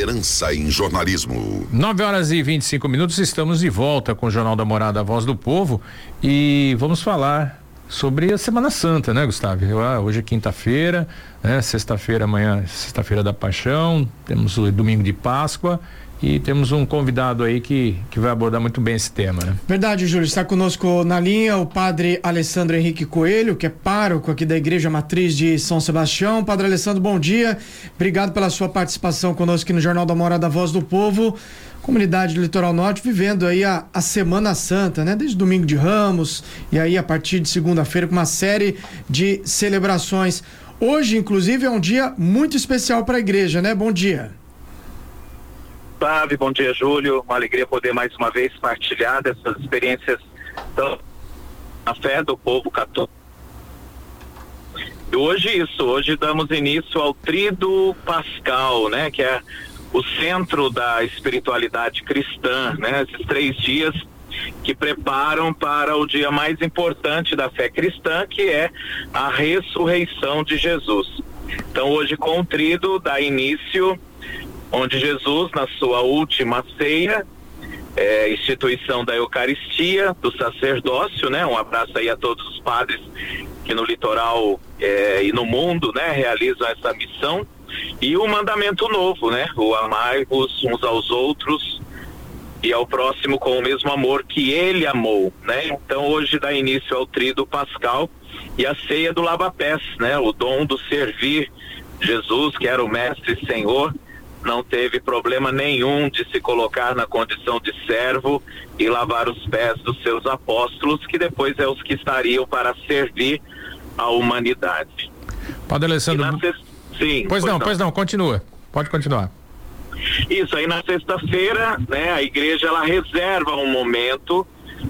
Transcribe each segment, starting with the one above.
liderança em jornalismo. 9 horas e 25 minutos, estamos de volta com o Jornal da Morada, a voz do povo. E vamos falar sobre a Semana Santa, né, Gustavo? Ah, hoje é quinta-feira, né? Sexta-feira, amanhã, sexta-feira da Paixão, temos o domingo de Páscoa e temos um convidado aí que, que vai abordar muito bem esse tema, né? Verdade, Júlio. Está conosco na linha o padre Alessandro Henrique Coelho, que é pároco aqui da Igreja Matriz de São Sebastião. Padre Alessandro, bom dia. Obrigado pela sua participação conosco aqui no Jornal da Morada Voz do Povo. Comunidade do Litoral Norte vivendo aí a, a Semana Santa, né? Desde domingo de Ramos e aí a partir de segunda-feira com uma série de celebrações. Hoje, inclusive, é um dia muito especial para a igreja, né? Bom dia. Otávio, bom dia, Júlio. Uma alegria poder mais uma vez partilhar dessas experiências tão a fé do povo católico. Hoje isso, hoje damos início ao Trido Pascal, né, que é o centro da espiritualidade cristã, né? Esses três dias que preparam para o dia mais importante da fé cristã, que é a ressurreição de Jesus. Então hoje com o Trido dá início onde Jesus, na sua última ceia, é, instituição da Eucaristia, do sacerdócio, né? Um abraço aí a todos os padres que no litoral é, e no mundo, né, realizam essa missão. E o mandamento novo, né? O amai-vos uns aos outros e ao próximo com o mesmo amor que ele amou, né? Então hoje dá início ao trido pascal e a ceia do lava-pés, né? O dom do servir Jesus, que era o mestre e senhor, não teve problema nenhum de se colocar na condição de servo e lavar os pés dos seus apóstolos, que depois é os que estariam para servir a humanidade. Padre Alessandro. Sim. Pois, pois não, não, pois não, continua. Pode continuar. Isso aí na sexta-feira, né, a igreja ela reserva um momento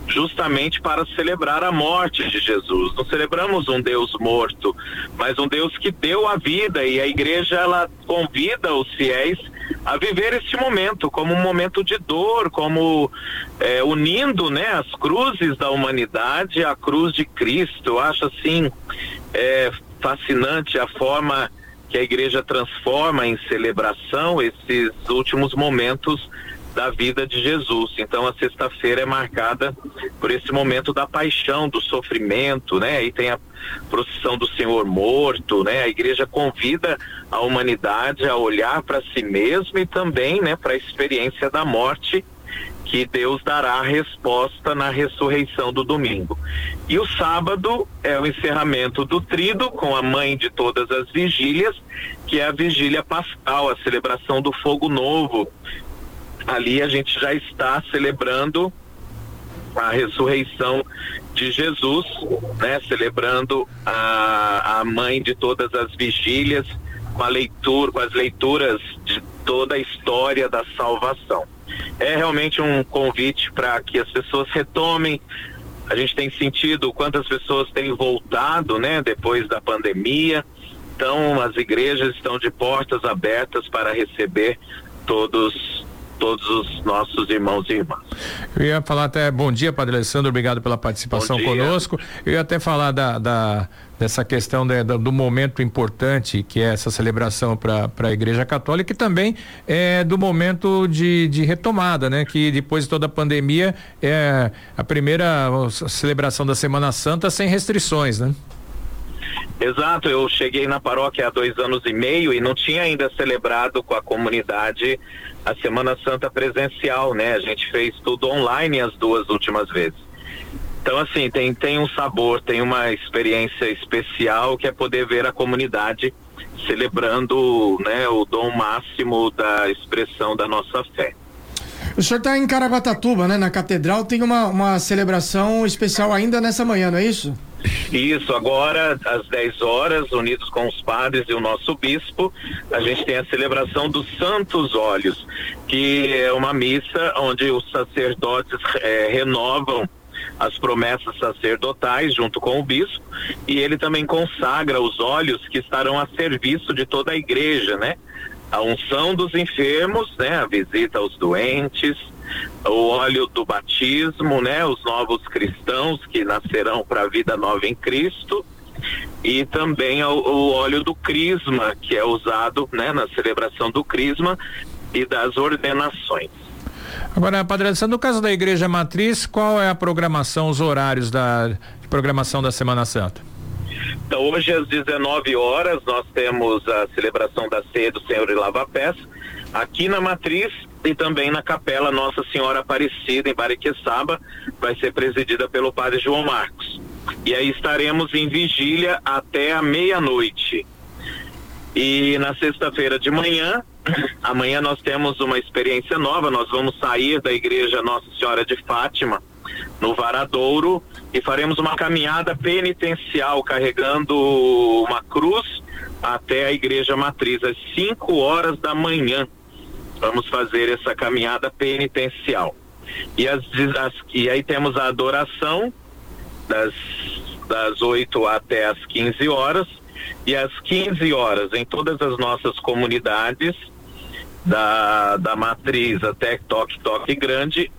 justamente para celebrar a morte de Jesus. Não celebramos um Deus morto, mas um Deus que deu a vida e a igreja ela convida os fiéis a viver este momento como um momento de dor, como é, unindo né, as cruzes da humanidade à cruz de Cristo. Eu acho assim é, fascinante a forma que a igreja transforma em celebração esses últimos momentos da vida de Jesus. Então a sexta-feira é marcada por esse momento da paixão, do sofrimento, né? Aí tem a procissão do Senhor morto, né? A igreja convida a humanidade a olhar para si mesma e também, né, para a experiência da morte que Deus dará a resposta na ressurreição do domingo. E o sábado é o encerramento do trido com a mãe de todas as vigílias, que é a vigília pascal, a celebração do fogo novo, ali a gente já está celebrando a ressurreição de Jesus, né? Celebrando a, a mãe de todas as vigílias com a leitura, com as leituras de toda a história da salvação. É realmente um convite para que as pessoas retomem. A gente tem sentido quantas pessoas têm voltado, né? Depois da pandemia. Então, as igrejas estão de portas abertas para receber todos todos os nossos irmãos e irmãs. Eu ia falar até bom dia, Padre Alessandro, obrigado pela participação conosco. Eu ia até falar da, da dessa questão de, do momento importante que é essa celebração para a Igreja Católica e também é do momento de, de retomada, né? Que depois de toda a pandemia é a primeira celebração da Semana Santa sem restrições, né? Exato, eu cheguei na paróquia há dois anos e meio e não tinha ainda celebrado com a comunidade a Semana Santa presencial, né? A gente fez tudo online as duas últimas vezes. Então, assim, tem, tem um sabor, tem uma experiência especial que é poder ver a comunidade celebrando né, o dom máximo da expressão da nossa fé. O senhor está em Caraguatatuba, né? Na catedral tem uma, uma celebração especial ainda nessa manhã, não é isso? Isso, agora às 10 horas, unidos com os padres e o nosso bispo, a gente tem a celebração dos Santos Olhos, que é uma missa onde os sacerdotes é, renovam as promessas sacerdotais junto com o bispo e ele também consagra os olhos que estarão a serviço de toda a igreja, né? A unção dos enfermos, né? A visita aos doentes, o óleo do batismo, né? Os novos cristãos que nascerão para a vida nova em Cristo e também o, o óleo do crisma, que é usado né, na celebração do crisma e das ordenações. Agora, Padre Alessandro, no caso da Igreja Matriz, qual é a programação, os horários da programação da Semana Santa? Então, hoje às 19 horas nós temos a celebração da ceia do Senhor e Lava Pés aqui na Matriz e também na Capela Nossa Senhora Aparecida em Bariqueçaba, vai ser presidida pelo Padre João Marcos. E aí estaremos em vigília até a meia-noite. E na sexta-feira de manhã, amanhã nós temos uma experiência nova, nós vamos sair da igreja Nossa Senhora de Fátima, no Varadouro, e faremos uma caminhada penitencial carregando uma cruz até a igreja matriz às 5 horas da manhã. Vamos fazer essa caminhada penitencial. E, as, as, e aí temos a adoração das, das 8 até as 15 horas. E às 15 horas, em todas as nossas comunidades, da, da matriz até Toque Toque Grande,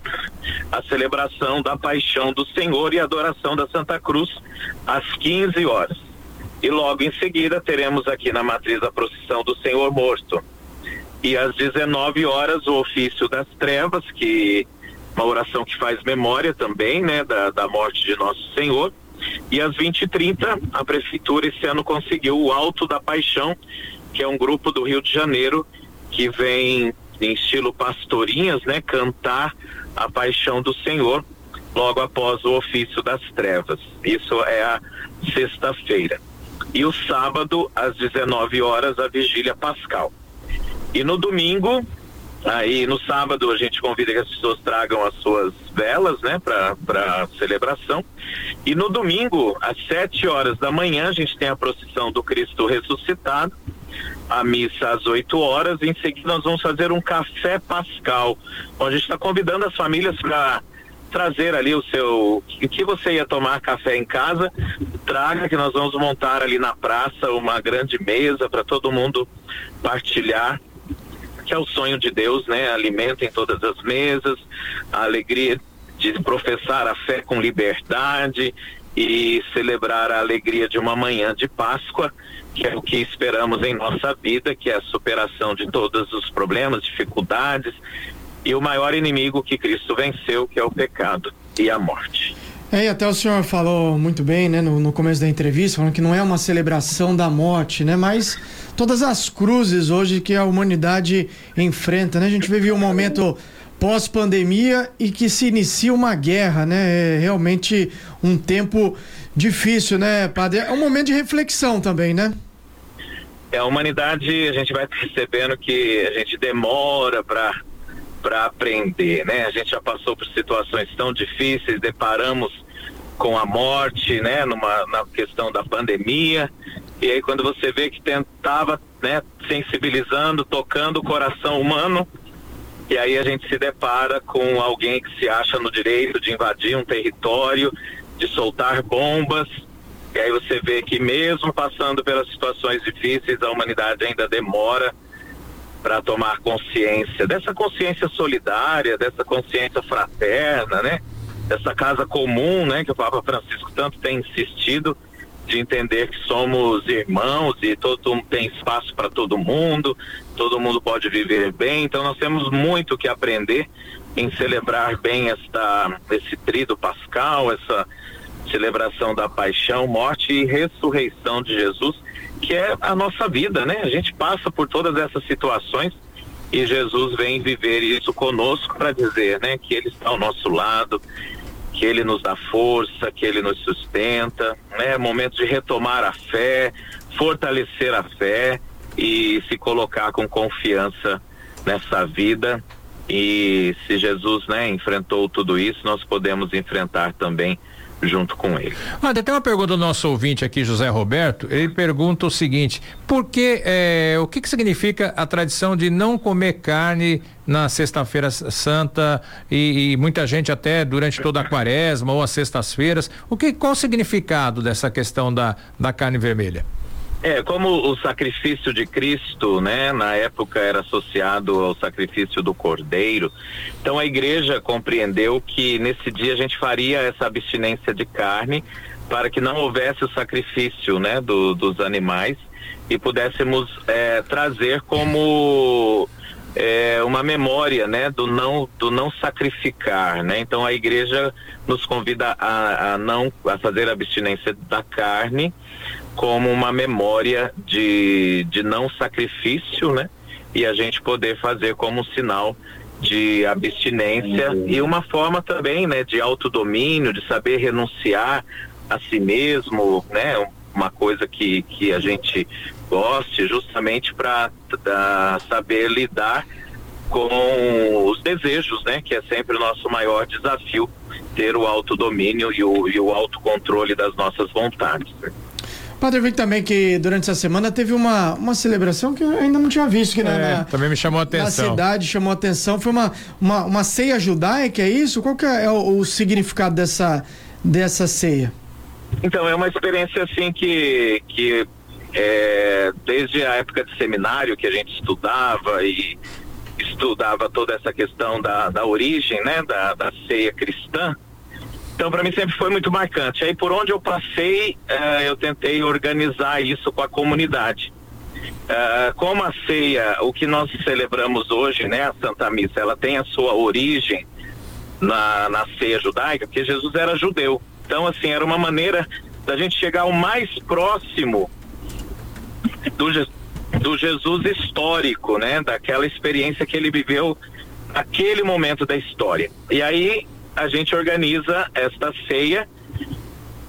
a celebração da paixão do Senhor e adoração da Santa Cruz às 15 horas. E logo em seguida teremos aqui na matriz a procissão do Senhor Morto. E às 19 horas o ofício das trevas, que uma oração que faz memória também, né, da, da morte de nosso Senhor. E às 20 e 30 a prefeitura esse ano conseguiu o Alto da Paixão, que é um grupo do Rio de Janeiro que vem em estilo pastorinhas, né, cantar a paixão do Senhor logo após o ofício das trevas. Isso é a sexta-feira. E o sábado às 19 horas a vigília pascal. E no domingo, aí no sábado a gente convida que as pessoas tragam as suas velas, né, para celebração. E no domingo, às 7 horas da manhã, a gente tem a procissão do Cristo ressuscitado a missa às 8 horas. Em seguida, nós vamos fazer um café pascal, onde a gente está convidando as famílias para trazer ali o seu. O que você ia tomar café em casa, traga que nós vamos montar ali na praça uma grande mesa para todo mundo partilhar. Que é o sonho de Deus, né? Alimento em todas as mesas, a alegria de professar a fé com liberdade e celebrar a alegria de uma manhã de Páscoa que é o que esperamos em nossa vida, que é a superação de todos os problemas, dificuldades e o maior inimigo que Cristo venceu, que é o pecado e a morte. É, e até o senhor falou muito bem, né, no, no começo da entrevista, falando que não é uma celebração da morte, né, mas todas as cruzes hoje que a humanidade enfrenta, né, a gente vive um momento pós-pandemia e que se inicia uma guerra, né, é realmente um tempo difícil, né, padre? É um momento de reflexão também, né? É, a humanidade, a gente vai percebendo que a gente demora para para aprender, né? A gente já passou por situações tão difíceis, deparamos com a morte, né, numa na questão da pandemia. E aí quando você vê que tentava, né, sensibilizando, tocando o coração humano, e aí a gente se depara com alguém que se acha no direito de invadir um território de soltar bombas. E aí você vê que mesmo passando pelas situações difíceis, a humanidade ainda demora para tomar consciência dessa consciência solidária, dessa consciência fraterna, né? Dessa casa comum, né? Que o Papa Francisco tanto tem insistido de entender que somos irmãos e todo tem espaço para todo mundo, todo mundo pode viver bem. Então nós temos muito que aprender em celebrar bem esta esse trido pascal, essa celebração da paixão, morte e ressurreição de Jesus, que é a nossa vida, né? A gente passa por todas essas situações e Jesus vem viver isso conosco para dizer, né, que ele está ao nosso lado, que ele nos dá força, que ele nos sustenta, né? Momento de retomar a fé, fortalecer a fé e se colocar com confiança nessa vida. E se Jesus, né, enfrentou tudo isso, nós podemos enfrentar também junto com ele. Ah, tem uma pergunta do nosso ouvinte aqui, José Roberto. Ele pergunta o seguinte: por que, é, o que, que significa a tradição de não comer carne na Sexta-feira Santa e, e, muita gente até durante toda a quaresma ou as sextas-feiras? O que, qual o significado dessa questão da, da carne vermelha? É, como o sacrifício de Cristo, né, na época era associado ao sacrifício do Cordeiro, então a igreja compreendeu que nesse dia a gente faria essa abstinência de carne para que não houvesse o sacrifício, né, do, dos animais e pudéssemos é, trazer como é, uma memória, né, do não do não sacrificar, né? Então a igreja nos convida a, a não a fazer a abstinência da carne como uma memória de, de não sacrifício, né? E a gente poder fazer como um sinal de abstinência uhum. e uma forma também, né, de autodomínio, de saber renunciar a si mesmo, né? Uma coisa que, que a gente goste justamente para saber lidar com os desejos, né? Que é sempre o nosso maior desafio, ter o autodomínio e o, e o autocontrole das nossas vontades. Padre, eu vi também que durante essa semana teve uma, uma celebração que eu ainda não tinha visto aqui é, na, também me chamou a atenção. Na cidade chamou a atenção. Foi uma, uma, uma ceia judaica, é isso? Qual que é o, o significado dessa, dessa ceia? Então, é uma experiência assim que, que é, desde a época de seminário que a gente estudava e estudava toda essa questão da, da origem, né, da, da ceia cristã. Então, para mim sempre foi muito marcante. Aí, por onde eu passei, uh, eu tentei organizar isso com a comunidade. Uh, como a ceia, o que nós celebramos hoje, né, a Santa Missa, ela tem a sua origem na, na ceia judaica, porque Jesus era judeu. Então, assim, era uma maneira da gente chegar o mais próximo do, do Jesus histórico, né? Daquela experiência que ele viveu naquele momento da história. E aí a gente organiza esta ceia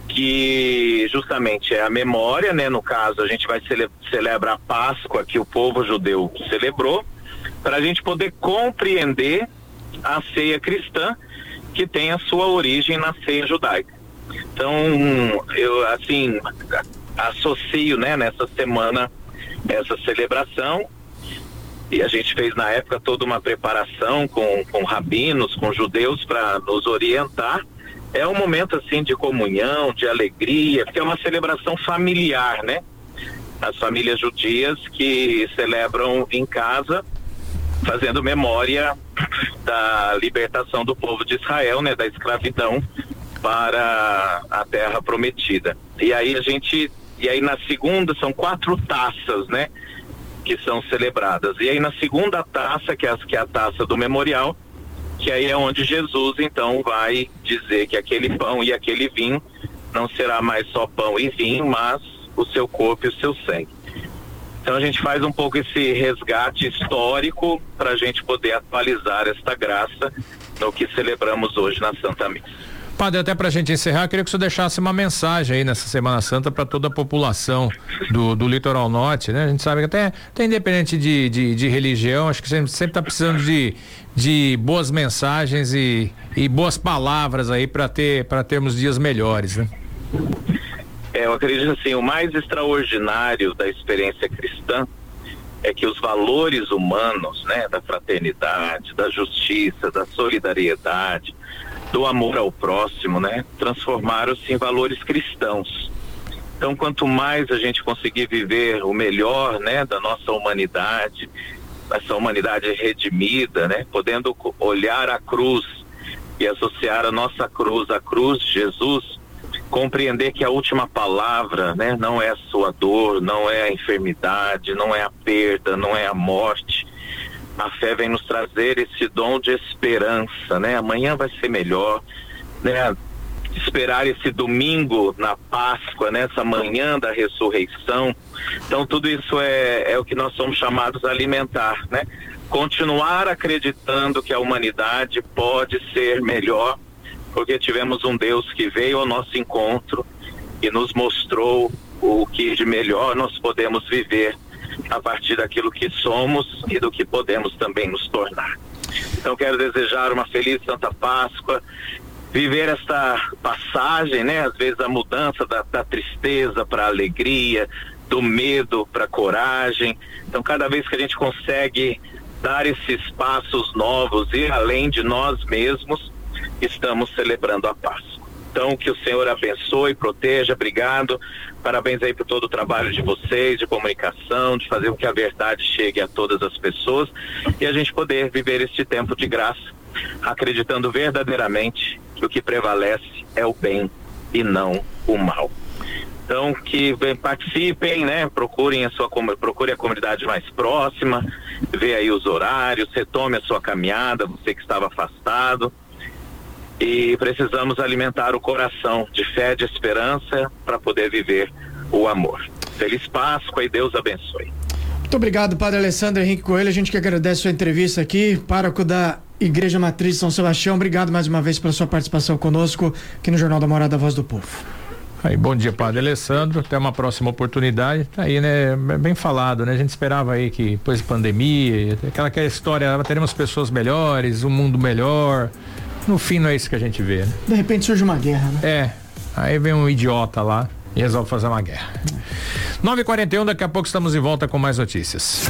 que justamente é a memória, né? No caso, a gente vai cele celebrar a Páscoa que o povo judeu celebrou, para a gente poder compreender a ceia cristã que tem a sua origem na ceia judaica. Então, eu assim associo, né, nessa semana essa celebração e a gente fez na época toda uma preparação com, com rabinos, com judeus para nos orientar. É um momento assim de comunhão, de alegria, porque é uma celebração familiar, né? As famílias judias que celebram em casa, fazendo memória da libertação do povo de Israel, né? Da escravidão para a terra prometida. E aí a gente e aí na segunda são quatro taças, né? Que são celebradas. E aí na segunda taça, que é, que é a taça do memorial, que aí é onde Jesus então vai dizer que aquele pão e aquele vinho não será mais só pão e vinho, mas o seu corpo e o seu sangue. Então a gente faz um pouco esse resgate histórico para a gente poder atualizar esta graça no que celebramos hoje na Santa Missa. Padre, até para a gente encerrar, queria que o senhor deixasse uma mensagem aí nessa Semana Santa para toda a população do, do litoral norte, né? A gente sabe que até, até independente de, de, de religião, acho que sempre está precisando de, de boas mensagens e, e boas palavras aí para ter termos dias melhores, né? É, eu acredito assim, o mais extraordinário da experiência cristã é que os valores humanos, né, da fraternidade, da justiça, da solidariedade, do amor ao próximo, né? Transformaram-se em valores cristãos. Então, quanto mais a gente conseguir viver o melhor, né, da nossa humanidade, essa humanidade redimida, né, podendo olhar a cruz e associar a nossa cruz à cruz de Jesus, compreender que a última palavra, né, não é a sua dor, não é a enfermidade, não é a perda, não é a morte, a fé vem nos trazer esse dom de esperança, né? Amanhã vai ser melhor, né? Esperar esse domingo na Páscoa, nessa manhã da ressurreição. Então tudo isso é, é o que nós somos chamados a alimentar, né? Continuar acreditando que a humanidade pode ser melhor, porque tivemos um Deus que veio ao nosso encontro e nos mostrou o que de melhor nós podemos viver a partir daquilo que somos e do que podemos também nos tornar. Então quero desejar uma feliz Santa Páscoa, viver esta passagem, né? Às vezes a mudança da, da tristeza para alegria, do medo para coragem. Então cada vez que a gente consegue dar esses passos novos e além de nós mesmos, estamos celebrando a Páscoa. Então, que o Senhor abençoe, proteja, obrigado. Parabéns aí por todo o trabalho de vocês, de comunicação, de fazer com que a verdade chegue a todas as pessoas e a gente poder viver este tempo de graça, acreditando verdadeiramente que o que prevalece é o bem e não o mal. Então que participem, né? Procurem a sua procure a comunidade mais próxima, vê aí os horários, retome a sua caminhada, você que estava afastado. E precisamos alimentar o coração de fé, de esperança para poder viver o amor. Feliz Páscoa e Deus abençoe. Muito obrigado, Padre Alessandro Henrique Coelho. A gente que agradece a sua entrevista aqui, pároco da Igreja Matriz de São Sebastião. Obrigado mais uma vez pela sua participação conosco aqui no Jornal da Morada Voz do Povo. Aí, bom dia, Padre Alessandro. Até uma próxima oportunidade. Tá aí, né? Bem falado, né? A gente esperava aí que depois da pandemia, aquela, aquela história, teremos pessoas melhores, um mundo melhor. No fim não é isso que a gente vê, né? De repente surge uma guerra, né? É. Aí vem um idiota lá e resolve fazer uma guerra. 9h41, daqui a pouco estamos de volta com mais notícias.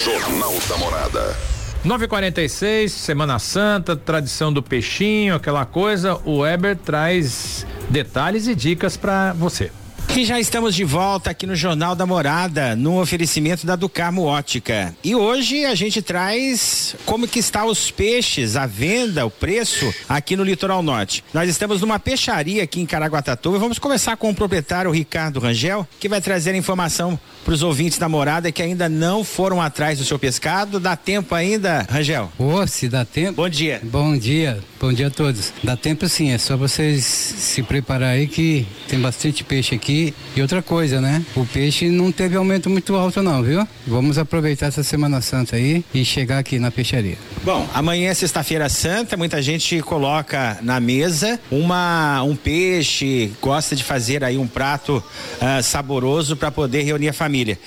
Jornal da Morada. 946, Semana Santa, tradição do peixinho, aquela coisa. O Weber traz detalhes e dicas para você. E já estamos de volta aqui no Jornal da Morada, no oferecimento da Ducarmo Ótica. E hoje a gente traz como que está os peixes, a venda, o preço aqui no Litoral Norte. Nós estamos numa peixaria aqui em Caraguatatuba e vamos conversar com o proprietário Ricardo Rangel, que vai trazer a informação para os ouvintes da morada que ainda não foram atrás do seu pescado. Dá tempo ainda, Rangel? Ô, se dá tempo. Bom dia. Bom dia, bom dia a todos. Dá tempo sim, é só vocês se preparar aí que tem bastante peixe aqui. E outra coisa, né? O peixe não teve aumento muito alto não, viu? Vamos aproveitar essa Semana Santa aí e chegar aqui na peixaria. Bom, amanhã é sexta-feira santa, muita gente coloca na mesa uma um peixe, gosta de fazer aí um prato uh, saboroso para poder reunir a família.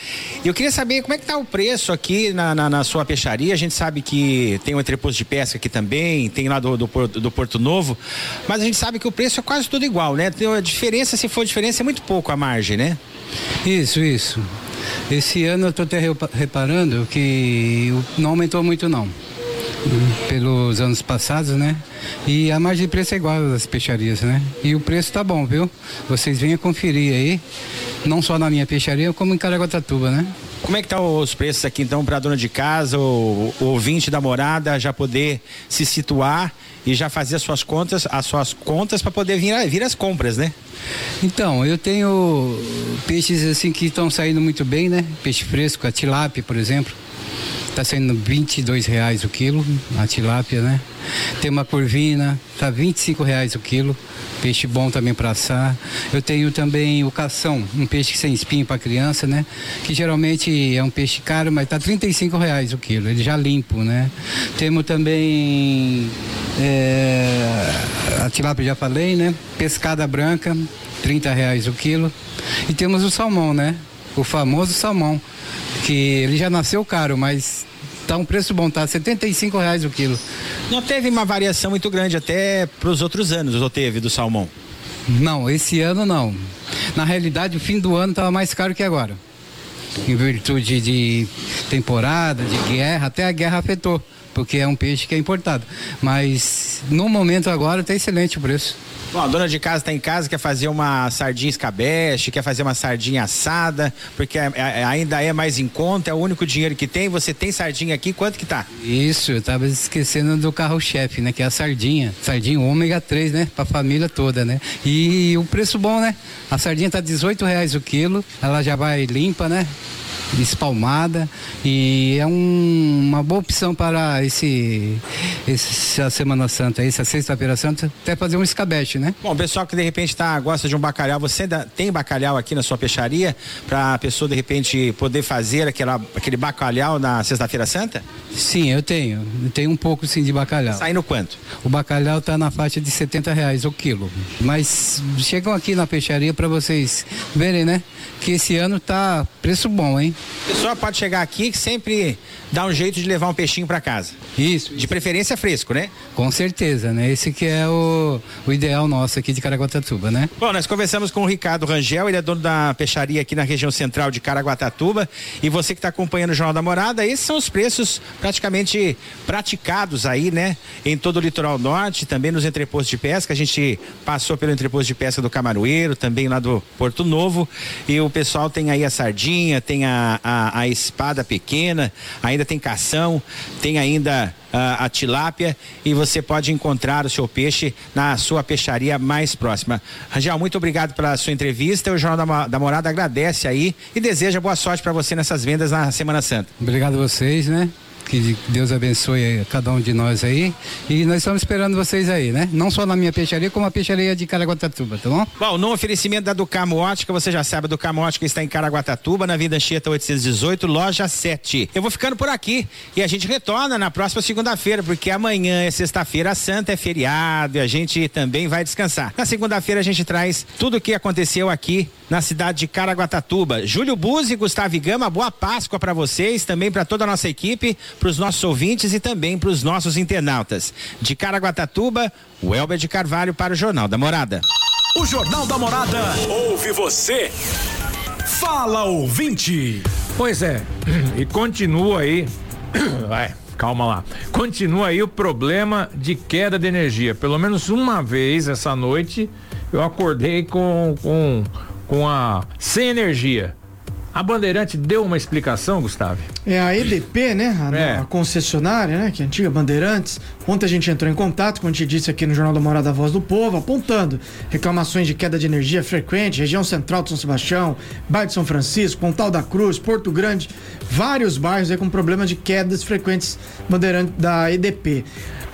Eu queria saber como é que está o preço aqui na, na, na, sua peixaria. A gente sabe que tem o entreposto de pesca aqui também, tem lá do, do, do, Porto Novo, mas a gente sabe que o preço é quase tudo igual, né? Tem a diferença, se for diferença, é muito pouco a margem, né? Isso, isso. Esse ano eu estou até reparando que não aumentou muito não pelos anos passados, né? E a margem de preço é igual das peixarias, né? E o preço tá bom, viu? Vocês venham conferir aí, não só na minha peixaria, como em Caraguatatuba, né? Como é que tá os preços aqui então para dona de casa, o, o ouvinte da morada já poder se situar e já fazer as suas contas, as suas contas para poder vir, vir as compras, né? Então, eu tenho peixes assim que estão saindo muito bem, né? Peixe fresco, a tilápia, por exemplo Está saindo 22 reais o quilo, a tilápia, né? Tem uma corvina, tá 25 reais o quilo. Peixe bom também para assar. Eu tenho também o cação, um peixe sem espinho para criança, né? Que geralmente é um peixe caro, mas tá 35 reais o quilo. Ele já limpo, né? Temos também é, a tilápia já falei, né? Pescada branca, 30 reais o quilo. E temos o salmão, né? O famoso salmão, que ele já nasceu caro, mas Tá um preço bom, tá? 75 reais o quilo. Não teve uma variação muito grande até para os outros anos, ou teve do salmão? Não, esse ano não. Na realidade, o fim do ano estava mais caro que agora. Em virtude de temporada, de guerra, até a guerra afetou, porque é um peixe que é importado. Mas no momento agora está excelente o preço. Bom, a dona de casa está em casa, quer fazer uma sardinha escabeche, quer fazer uma sardinha assada, porque é, é, ainda é mais em conta, é o único dinheiro que tem. Você tem sardinha aqui, quanto que tá? Isso, eu tava esquecendo do carro-chefe, né? Que é a sardinha. Sardinha ômega 3, né? Pra família toda, né? E o preço bom, né? A sardinha tá 18 reais o quilo, ela já vai limpa, né? Espalmada e é um, uma boa opção para esse, essa Semana Santa, essa sexta-feira santa, até fazer um escabeche, né? Bom, pessoal que de repente tá, gosta de um bacalhau, você ainda tem bacalhau aqui na sua peixaria para a pessoa de repente poder fazer aquela, aquele bacalhau na sexta-feira santa? Sim, eu tenho. Eu tenho um pouco sim de bacalhau. Saindo quanto? O bacalhau tá na faixa de 70 reais o quilo. Mas chegam aqui na peixaria para vocês verem, né? Que esse ano tá preço bom, hein? A pessoa pode chegar aqui que sempre dá um jeito de levar um peixinho para casa. Isso. De preferência fresco, né? Com certeza, né? Esse que é o, o ideal nosso aqui de Caraguatatuba, né? Bom, nós conversamos com o Ricardo Rangel, ele é dono da peixaria aqui na região central de Caraguatatuba. E você que está acompanhando o Jornal da Morada, esses são os preços praticamente praticados aí, né? Em todo o litoral norte, também nos entrepostos de pesca. A gente passou pelo entreposto de pesca do Camaroeiro, também lá do Porto Novo. E o pessoal tem aí a sardinha, tem a a, a, espada pequena, ainda tem cação, tem ainda a, a tilápia e você pode encontrar o seu peixe na sua peixaria mais próxima. Rangel, muito obrigado pela sua entrevista. O Jornal da, da Morada agradece aí e deseja boa sorte para você nessas vendas na Semana Santa. Obrigado a vocês, né? Que Deus abençoe cada um de nós aí. E nós estamos esperando vocês aí, né? Não só na minha peixaria, como a peixaria de Caraguatatuba, tá bom? Bom, no oferecimento da Ducamo Ótica, você já sabe, a Ducamo Ótica está em Caraguatatuba, na Vida Anchieta 818, loja 7. Eu vou ficando por aqui e a gente retorna na próxima segunda-feira, porque amanhã é sexta-feira santa, é feriado e a gente também vai descansar. Na segunda-feira a gente traz tudo o que aconteceu aqui na cidade de Caraguatatuba. Júlio Buzzi, Gustavo Gama, boa Páscoa para vocês, também para toda a nossa equipe para os nossos ouvintes e também para os nossos internautas. De Caraguatatuba, o Elber de Carvalho para o Jornal da Morada. O Jornal da Morada ouve você. Fala ouvinte. Pois é, e continua aí. Vai, calma lá. Continua aí o problema de queda de energia. Pelo menos uma vez essa noite eu acordei com, com, com a sem energia. A Bandeirante deu uma explicação, Gustavo? É a EDP, né? A, é. a, concessionária, né? Que é a antiga Bandeirantes. Ontem a gente entrou em contato, como a gente disse aqui no Jornal da Morada Voz do Povo, apontando reclamações de queda de energia frequente, região central de São Sebastião, bairro de São Francisco, Pontal da Cruz, Porto Grande, vários bairros aí com problemas de quedas frequentes Bandeirante da EDP.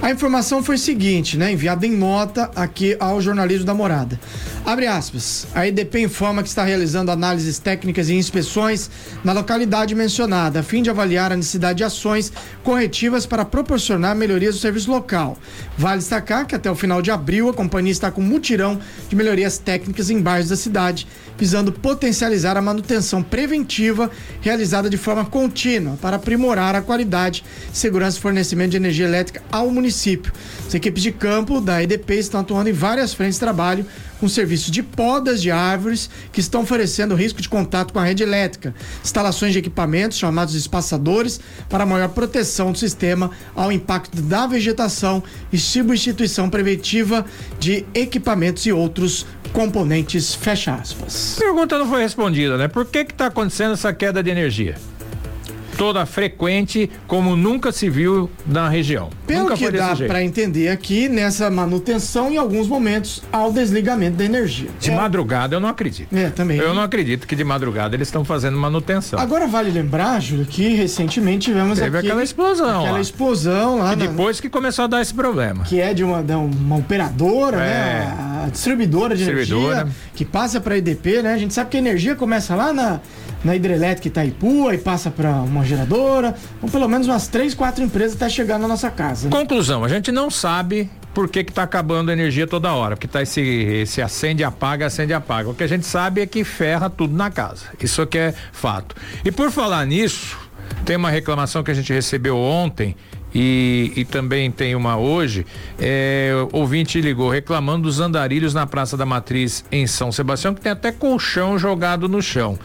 A informação foi seguinte, né? Enviada em nota aqui ao jornalismo da Morada. Abre aspas. A EDP informa que está realizando análises técnicas e inspeções na localidade mencionada, a fim de avaliar a necessidade de ações corretivas para proporcionar melhorias do serviço local. Vale destacar que até o final de abril a companhia está com mutirão de melhorias técnicas em bairros da cidade, visando potencializar a manutenção preventiva realizada de forma contínua para aprimorar a qualidade, segurança e fornecimento de energia elétrica ao município. As equipes de campo da EDP estão atuando em várias frentes de trabalho com serviços de podas de árvores que estão oferecendo risco de contato com a rede elétrica, instalações de equipamentos chamados espaçadores para maior proteção do sistema ao impacto da vegetação e substituição preventiva de equipamentos e outros componentes. Fecha aspas. Pergunta não foi respondida, né? Por que está acontecendo essa queda de energia? Toda frequente como nunca se viu na região. Pelo nunca que dá para entender aqui, nessa manutenção, em alguns momentos, ao desligamento da energia. De é. madrugada eu não acredito. É, também. Eu não acredito que de madrugada eles estão fazendo manutenção. Agora vale lembrar, Júlio, que recentemente tivemos Teve aqui, aquela explosão. Aquela lá. explosão lá. Na, depois que começou a dar esse problema. Que é de uma, de uma operadora, né? é. né? A distribuidora de distribuidora. energia que passa para a EDP, né? A gente sabe que a energia começa lá na na hidrelétrica Itaipu, aí passa para uma geradora, ou pelo menos umas três, quatro empresas até chegar na nossa casa. Né? Conclusão, a gente não sabe por que está acabando a energia toda hora, porque tá esse, esse acende, apaga, acende, apaga. O que a gente sabe é que ferra tudo na casa. Isso aqui é fato. E por falar nisso, tem uma reclamação que a gente recebeu ontem e, e, também tem uma hoje. É, ouvinte ligou reclamando dos andarilhos na Praça da Matriz em São Sebastião, que tem até colchão jogado no chão.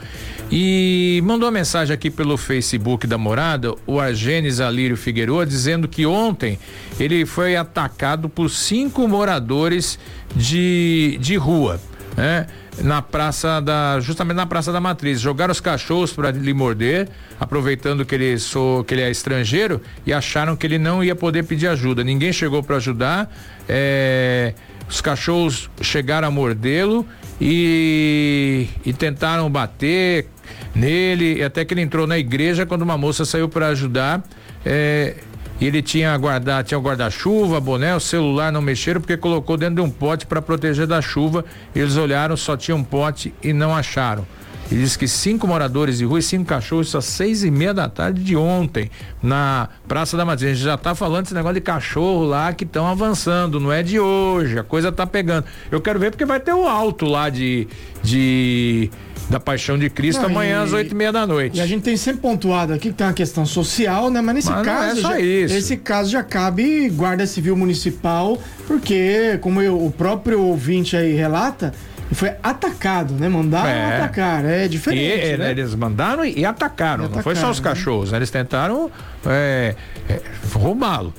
E mandou uma mensagem aqui pelo Facebook da morada, o Argenes Alírio Figueiredo, dizendo que ontem ele foi atacado por cinco moradores de, de rua, né? Na praça da, justamente na praça da Matriz, jogaram os cachorros para lhe morder, aproveitando que ele sou, que ele é estrangeiro e acharam que ele não ia poder pedir ajuda. Ninguém chegou para ajudar. É, os cachorros chegaram a mordê-lo e, e tentaram bater, nele, até que ele entrou na igreja quando uma moça saiu para ajudar. É, ele tinha guardar, tinha o guarda-chuva, boné, o celular não mexeram porque colocou dentro de um pote para proteger da chuva. Eles olharam, só tinha um pote e não acharam. Ele diz que cinco moradores de rua e cinco cachorros, às seis e meia da tarde de ontem, na Praça da Matriz. A gente já está falando desse negócio de cachorro lá que estão avançando, não é de hoje, a coisa tá pegando. Eu quero ver porque vai ter o alto lá de, de da Paixão de Cristo não, amanhã e, às oito e meia da noite. E a gente tem sempre pontuado aqui que tem uma questão social, né? Mas nesse Mas caso, não é já, esse caso já cabe Guarda Civil Municipal, porque como eu, o próprio ouvinte aí relata, foi atacado, né? Mandaram é. atacar, é diferente. E, né? Eles mandaram e, atacaram, e não foi só os né? cachorros, né? eles tentaram é, é, roubá-lo.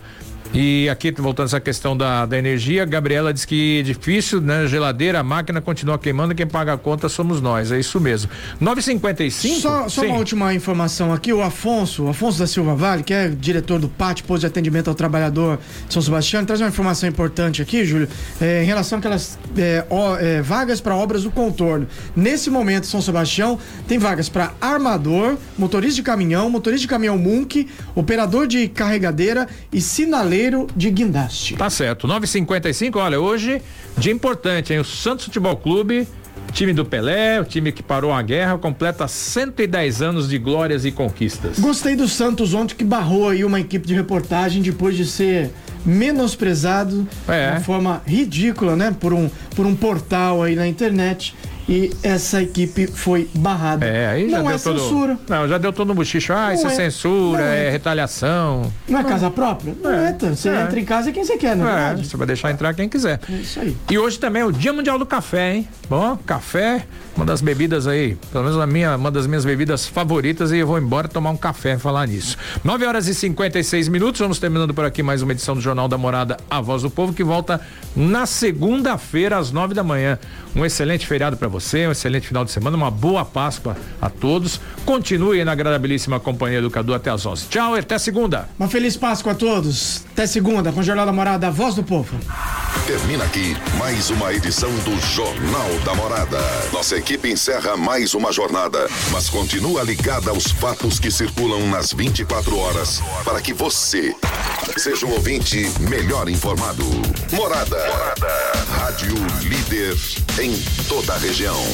E aqui, voltando essa questão da, da energia, Gabriela diz que é difícil, né? Geladeira, a máquina continua queimando, quem paga a conta somos nós, é isso mesmo. 955? Só, só uma última informação aqui, o Afonso, o Afonso da Silva Vale, que é diretor do PAT, Posto de Atendimento ao Trabalhador de São Sebastião, traz uma informação importante aqui, Júlio, é, em relação àquelas é, ó, é, vagas para obras do contorno. Nesse momento, São Sebastião tem vagas para armador, motorista de caminhão, motorista de caminhão Munk, operador de carregadeira e sinaleiro de guindaste. Tá certo. 9:55. Olha, hoje dia importante, hein? O Santos Futebol Clube time do Pelé, o time que parou a guerra, completa 110 anos de glórias e conquistas. Gostei do Santos ontem que barrou aí uma equipe de reportagem depois de ser menosprezado é. de uma forma ridícula, né? Por um, por um portal aí na internet e essa equipe foi barrada. É, aí já não deu é todo, censura. Não, já deu todo no bochicho. Ah, isso é, é censura, é. é. retaliação. Não é casa própria? Não é. é você é. entra em casa quem você quer, não é? Você vai deixar entrar quem quiser. É isso aí. E hoje também é o Dia Mundial do Café, hein? Bom, café, uma das bebidas aí, pelo menos a minha, uma das minhas bebidas favoritas e eu vou embora tomar um café falar nisso. 9 horas e 56 minutos, vamos terminando por aqui mais uma edição do Jornal da Morada, A Voz do Povo, que volta na segunda-feira às 9 da manhã. Um excelente feriado para você, um excelente final de semana, uma boa Páscoa a todos. Continue na agradabilíssima companhia do Cadu até as 11. Tchau e até segunda. Uma feliz Páscoa a todos. Até segunda com o Jornal da Morada, a voz do povo. Termina aqui mais uma edição do Jornal da Morada. Nossa equipe encerra mais uma jornada, mas continua ligada aos fatos que circulam nas 24 horas para que você seja um ouvinte melhor informado. Morada. Morada. Rádio líder em toda a região. Show.